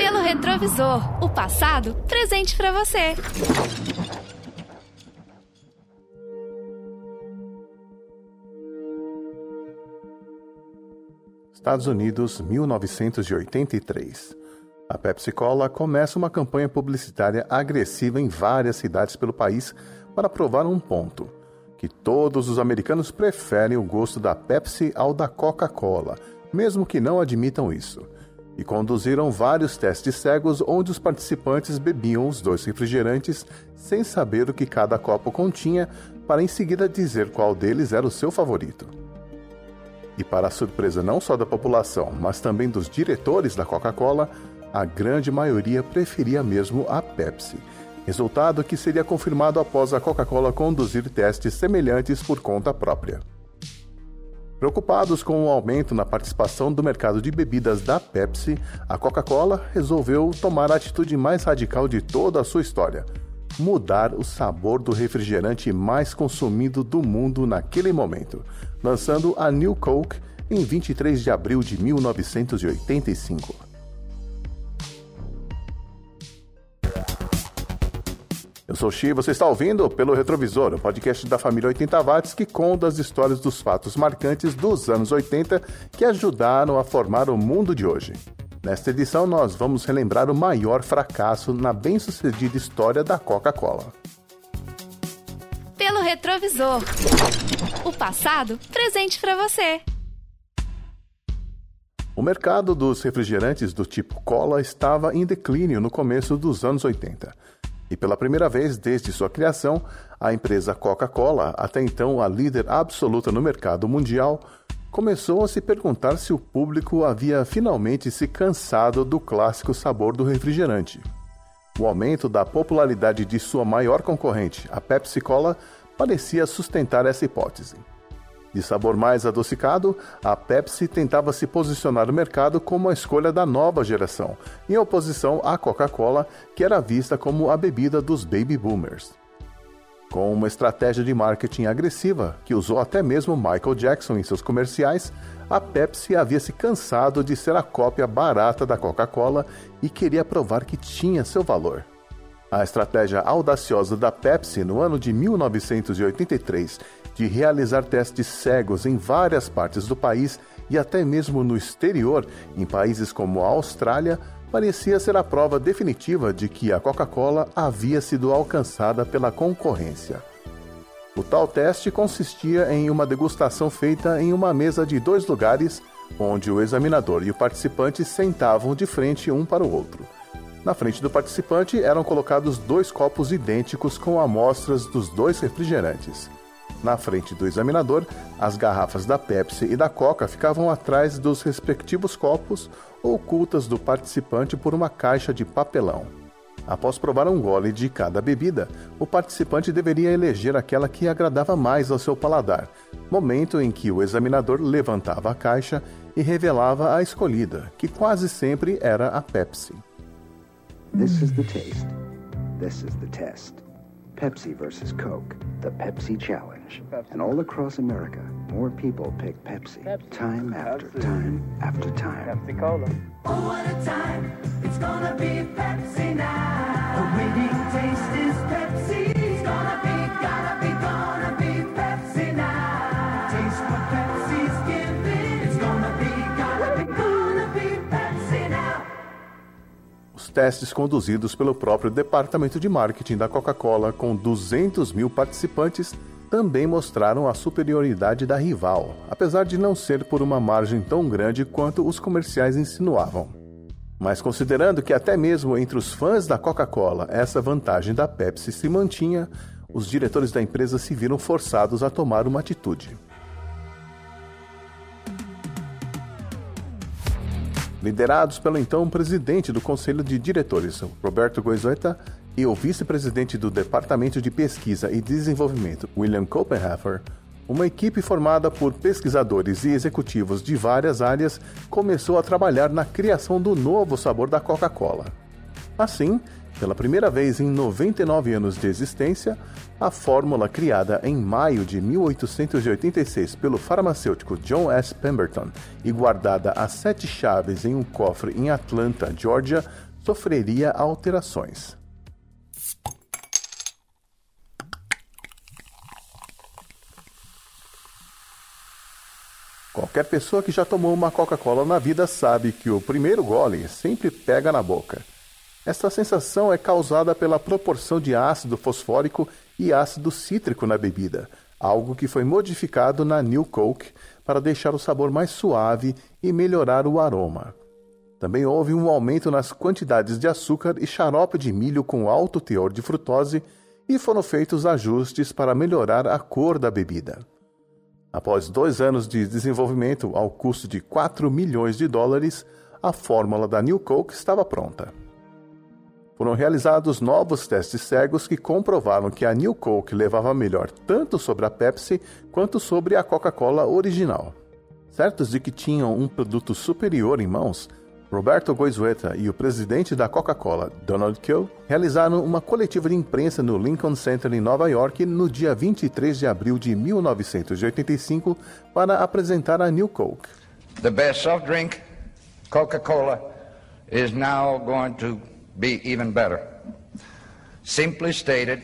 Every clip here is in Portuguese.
Pelo retrovisor, o passado presente para você. Estados Unidos, 1983. A Pepsi Cola começa uma campanha publicitária agressiva em várias cidades pelo país para provar um ponto: que todos os americanos preferem o gosto da Pepsi ao da Coca-Cola, mesmo que não admitam isso. E conduziram vários testes cegos onde os participantes bebiam os dois refrigerantes sem saber o que cada copo continha, para em seguida dizer qual deles era o seu favorito. E para a surpresa não só da população, mas também dos diretores da Coca-Cola, a grande maioria preferia mesmo a Pepsi. Resultado que seria confirmado após a Coca-Cola conduzir testes semelhantes por conta própria. Preocupados com o aumento na participação do mercado de bebidas da Pepsi, a Coca-Cola resolveu tomar a atitude mais radical de toda a sua história: mudar o sabor do refrigerante mais consumido do mundo naquele momento, lançando a New Coke em 23 de abril de 1985. Xi, você está ouvindo pelo Retrovisor, o podcast da família 80 Watts que conta as histórias dos fatos marcantes dos anos 80 que ajudaram a formar o mundo de hoje. Nesta edição, nós vamos relembrar o maior fracasso na bem-sucedida história da Coca-Cola. Pelo Retrovisor. O passado presente para você. O mercado dos refrigerantes do tipo cola estava em declínio no começo dos anos 80. E pela primeira vez desde sua criação, a empresa Coca-Cola, até então a líder absoluta no mercado mundial, começou a se perguntar se o público havia finalmente se cansado do clássico sabor do refrigerante. O aumento da popularidade de sua maior concorrente, a Pepsi Cola, parecia sustentar essa hipótese. De sabor mais adocicado, a Pepsi tentava se posicionar no mercado como a escolha da nova geração, em oposição à Coca-Cola, que era vista como a bebida dos baby boomers. Com uma estratégia de marketing agressiva, que usou até mesmo Michael Jackson em seus comerciais, a Pepsi havia se cansado de ser a cópia barata da Coca-Cola e queria provar que tinha seu valor. A estratégia audaciosa da Pepsi no ano de 1983 de realizar testes cegos em várias partes do país e até mesmo no exterior, em países como a Austrália, parecia ser a prova definitiva de que a Coca-Cola havia sido alcançada pela concorrência. O tal teste consistia em uma degustação feita em uma mesa de dois lugares, onde o examinador e o participante sentavam de frente um para o outro. Na frente do participante eram colocados dois copos idênticos com amostras dos dois refrigerantes. Na frente do examinador, as garrafas da Pepsi e da Coca ficavam atrás dos respectivos copos, ocultas do participante por uma caixa de papelão. Após provar um gole de cada bebida, o participante deveria eleger aquela que agradava mais ao seu paladar, momento em que o examinador levantava a caixa e revelava a escolhida, que quase sempre era a Pepsi. This is the taste. This is the test. Pepsi versus Coke, the Pepsi Challenge. Pepsi. And all across America, more people pick Pepsi, Pepsi. time after Pepsi. time after time. Pepsi Cola. Oh, what a time! It's gonna be Pepsi testes conduzidos pelo próprio departamento de marketing da Coca-Cola, com 200 mil participantes, também mostraram a superioridade da rival, apesar de não ser por uma margem tão grande quanto os comerciais insinuavam. Mas considerando que até mesmo entre os fãs da Coca-Cola essa vantagem da Pepsi se mantinha, os diretores da empresa se viram forçados a tomar uma atitude. Liderados pelo então presidente do Conselho de Diretores, Roberto Goizueta, e o vice-presidente do Departamento de Pesquisa e Desenvolvimento, William Copenhafer, uma equipe formada por pesquisadores e executivos de várias áreas começou a trabalhar na criação do novo sabor da Coca-Cola. Assim, pela primeira vez em 99 anos de existência, a fórmula criada em maio de 1886 pelo farmacêutico John S. Pemberton e guardada a sete chaves em um cofre em Atlanta, Georgia, sofreria alterações. Qualquer pessoa que já tomou uma Coca-Cola na vida sabe que o primeiro gole sempre pega na boca. Esta sensação é causada pela proporção de ácido fosfórico e ácido cítrico na bebida, algo que foi modificado na New Coke para deixar o sabor mais suave e melhorar o aroma. Também houve um aumento nas quantidades de açúcar e xarope de milho com alto teor de frutose e foram feitos ajustes para melhorar a cor da bebida. Após dois anos de desenvolvimento ao custo de 4 milhões de dólares, a fórmula da New Coke estava pronta. Foram realizados novos testes cegos que comprovaram que a New Coke levava melhor tanto sobre a Pepsi quanto sobre a Coca-Cola original. Certos de que tinham um produto superior em mãos, Roberto Goizueta e o presidente da Coca-Cola, Donald Kill, realizaram uma coletiva de imprensa no Lincoln Center em Nova York no dia 23 de abril de 1985 para apresentar a New Coke. The best soft drink, Coca-Cola, is now going to be even better. Simply stated,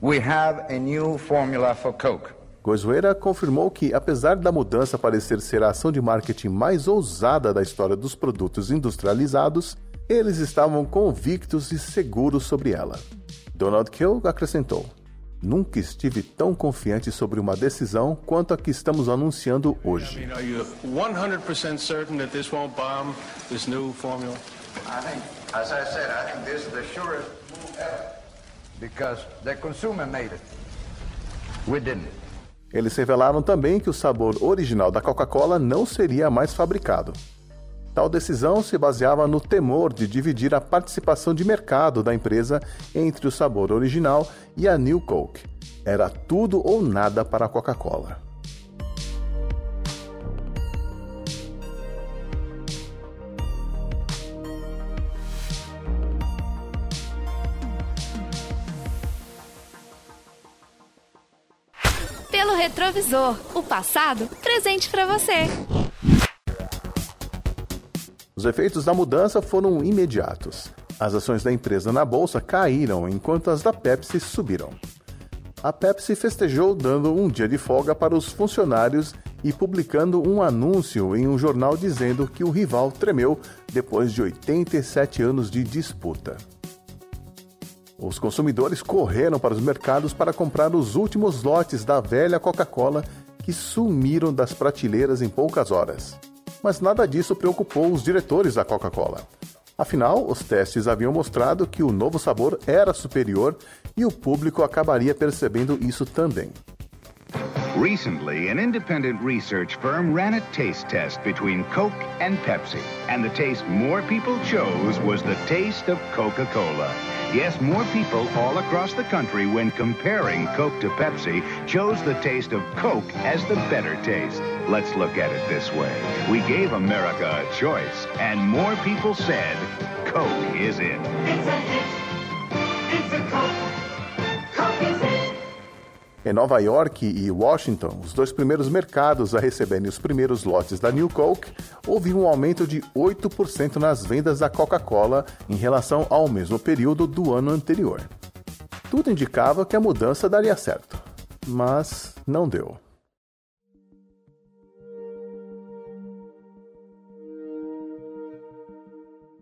we have a new formula for Coke. Goizueira confirmou que, apesar da mudança parecer ser a ação de marketing mais ousada da história dos produtos industrializados, eles estavam convictos e seguros sobre ela. Donald Kill acrescentou: Nunca estive tão confiante sobre uma decisão quanto a que estamos anunciando hoje. I mean, are you 100% certain that this won't bomb, this new formula? I think, as I said, I think this is the surest move ever. Because the consumer made it. We didn't. Eles revelaram também que o sabor original da Coca-Cola não seria mais fabricado. Tal decisão se baseava no temor de dividir a participação de mercado da empresa entre o sabor original e a New Coke. Era tudo ou nada para a Coca-Cola. Retrovisor, o passado presente para você. Os efeitos da mudança foram imediatos. As ações da empresa na bolsa caíram enquanto as da Pepsi subiram. A Pepsi festejou dando um dia de folga para os funcionários e publicando um anúncio em um jornal dizendo que o rival tremeu depois de 87 anos de disputa. Os consumidores correram para os mercados para comprar os últimos lotes da velha Coca-Cola que sumiram das prateleiras em poucas horas. Mas nada disso preocupou os diretores da Coca-Cola. Afinal, os testes haviam mostrado que o novo sabor era superior e o público acabaria percebendo isso também. Recently, an independent research firm ran a taste test between Coke and Pepsi, and the taste more people chose was the taste of Coca Cola. Yes, more people all across the country, when comparing Coke to Pepsi, chose the taste of Coke as the better taste. Let's look at it this way. We gave America a choice, and more people said Coke is it. It's a hit. It's a Coke. Em Nova York e Washington, os dois primeiros mercados a receberem os primeiros lotes da New Coke, houve um aumento de 8% nas vendas da Coca-Cola em relação ao mesmo período do ano anterior. Tudo indicava que a mudança daria certo, mas não deu.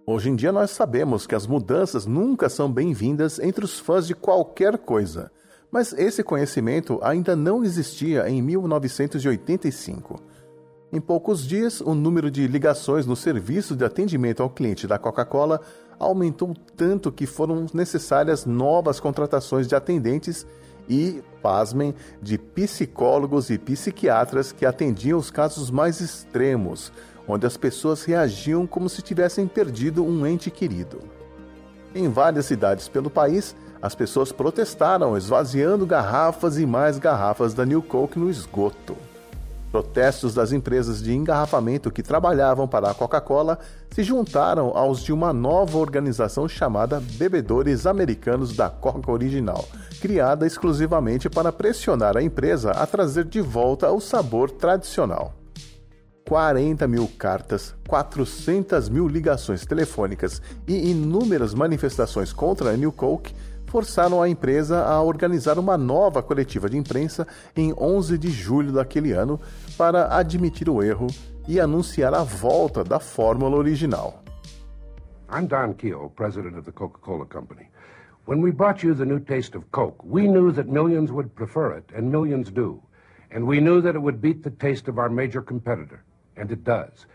Hoje em dia nós sabemos que as mudanças nunca são bem-vindas entre os fãs de qualquer coisa, mas esse conhecimento ainda não existia em 1985. Em poucos dias, o número de ligações no serviço de atendimento ao cliente da Coca-Cola aumentou tanto que foram necessárias novas contratações de atendentes e, pasmem, de psicólogos e psiquiatras que atendiam os casos mais extremos, onde as pessoas reagiam como se tivessem perdido um ente querido. Em várias cidades pelo país, as pessoas protestaram, esvaziando garrafas e mais garrafas da New Coke no esgoto. Protestos das empresas de engarrafamento que trabalhavam para a Coca-Cola se juntaram aos de uma nova organização chamada Bebedores Americanos da Coca Original, criada exclusivamente para pressionar a empresa a trazer de volta o sabor tradicional. 40 mil cartas, 400 mil ligações telefônicas e inúmeras manifestações contra a New Coke forçaram a empresa a organizar uma nova coletiva de imprensa em 11 de julho daquele ano para admitir o erro e anunciar a volta da fórmula original. I'm Don Keogh, president of the Coca-Cola Company. When we brought you the new taste of Coke, we knew that millions would prefer it, and millions do. And we knew that it would beat the taste of our major competitor, and it does.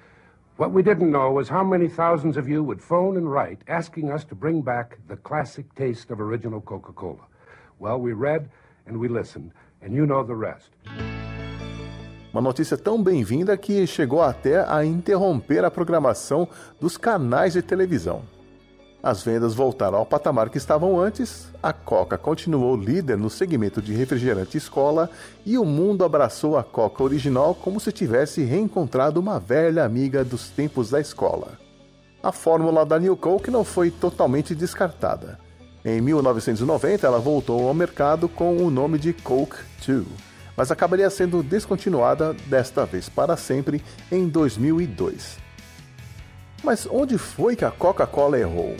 What we didn't know was how many thousands of you would phone and write asking us to bring back the classic taste of original Coca Cola. Well, we read and we listened, and you know the rest. Uma notícia tão bem-vinda que chegou até a interromper a programação dos canais de televisão. As vendas voltaram ao patamar que estavam antes, a Coca continuou líder no segmento de refrigerante escola e o mundo abraçou a Coca original como se tivesse reencontrado uma velha amiga dos tempos da escola. A fórmula da New Coke não foi totalmente descartada. Em 1990, ela voltou ao mercado com o nome de Coke 2, mas acabaria sendo descontinuada desta vez para sempre em 2002. Mas onde foi que a Coca-Cola errou?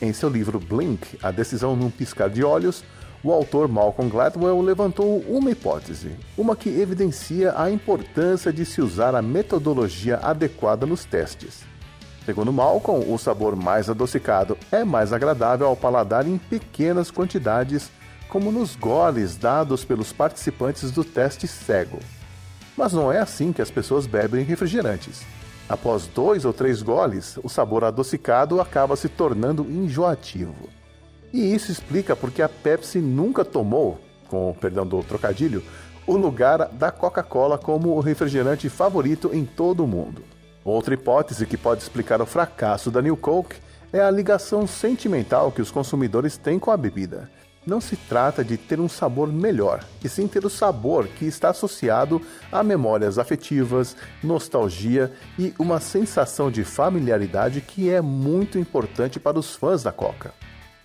Em seu livro Blink, A Decisão num Piscar de Olhos, o autor Malcolm Gladwell levantou uma hipótese, uma que evidencia a importância de se usar a metodologia adequada nos testes. Segundo Malcolm, o sabor mais adocicado é mais agradável ao paladar em pequenas quantidades, como nos goles dados pelos participantes do teste cego. Mas não é assim que as pessoas bebem refrigerantes. Após dois ou três goles, o sabor adocicado acaba se tornando enjoativo. E isso explica porque a Pepsi nunca tomou, com perdão do trocadilho, o lugar da Coca-Cola como o refrigerante favorito em todo o mundo. Outra hipótese que pode explicar o fracasso da New Coke é a ligação sentimental que os consumidores têm com a bebida. Não se trata de ter um sabor melhor, e sim ter o sabor que está associado a memórias afetivas, nostalgia e uma sensação de familiaridade que é muito importante para os fãs da Coca.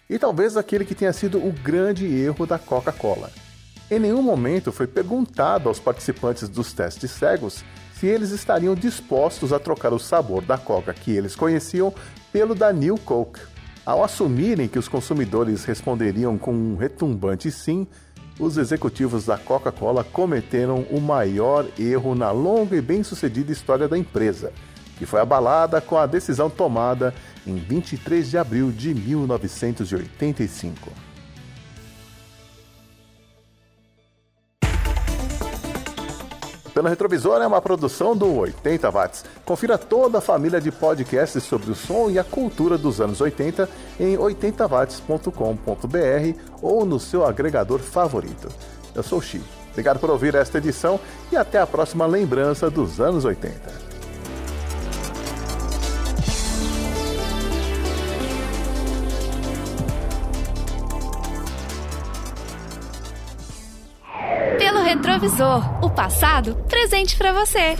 E talvez aquele que tenha sido o grande erro da Coca-Cola. Em nenhum momento foi perguntado aos participantes dos testes cegos se eles estariam dispostos a trocar o sabor da Coca que eles conheciam pelo da New Coke. Ao assumirem que os consumidores responderiam com um retumbante sim, os executivos da Coca-Cola cometeram o maior erro na longa e bem-sucedida história da empresa, que foi abalada com a decisão tomada em 23 de abril de 1985. Pelo Retrovisor é uma produção do 80 Watts. Confira toda a família de podcasts sobre o som e a cultura dos anos 80 em 80watts.com.br ou no seu agregador favorito. Eu sou o Xi. Obrigado por ouvir esta edição e até a próxima lembrança dos anos 80. Pelo retrovisor, passado presente para você.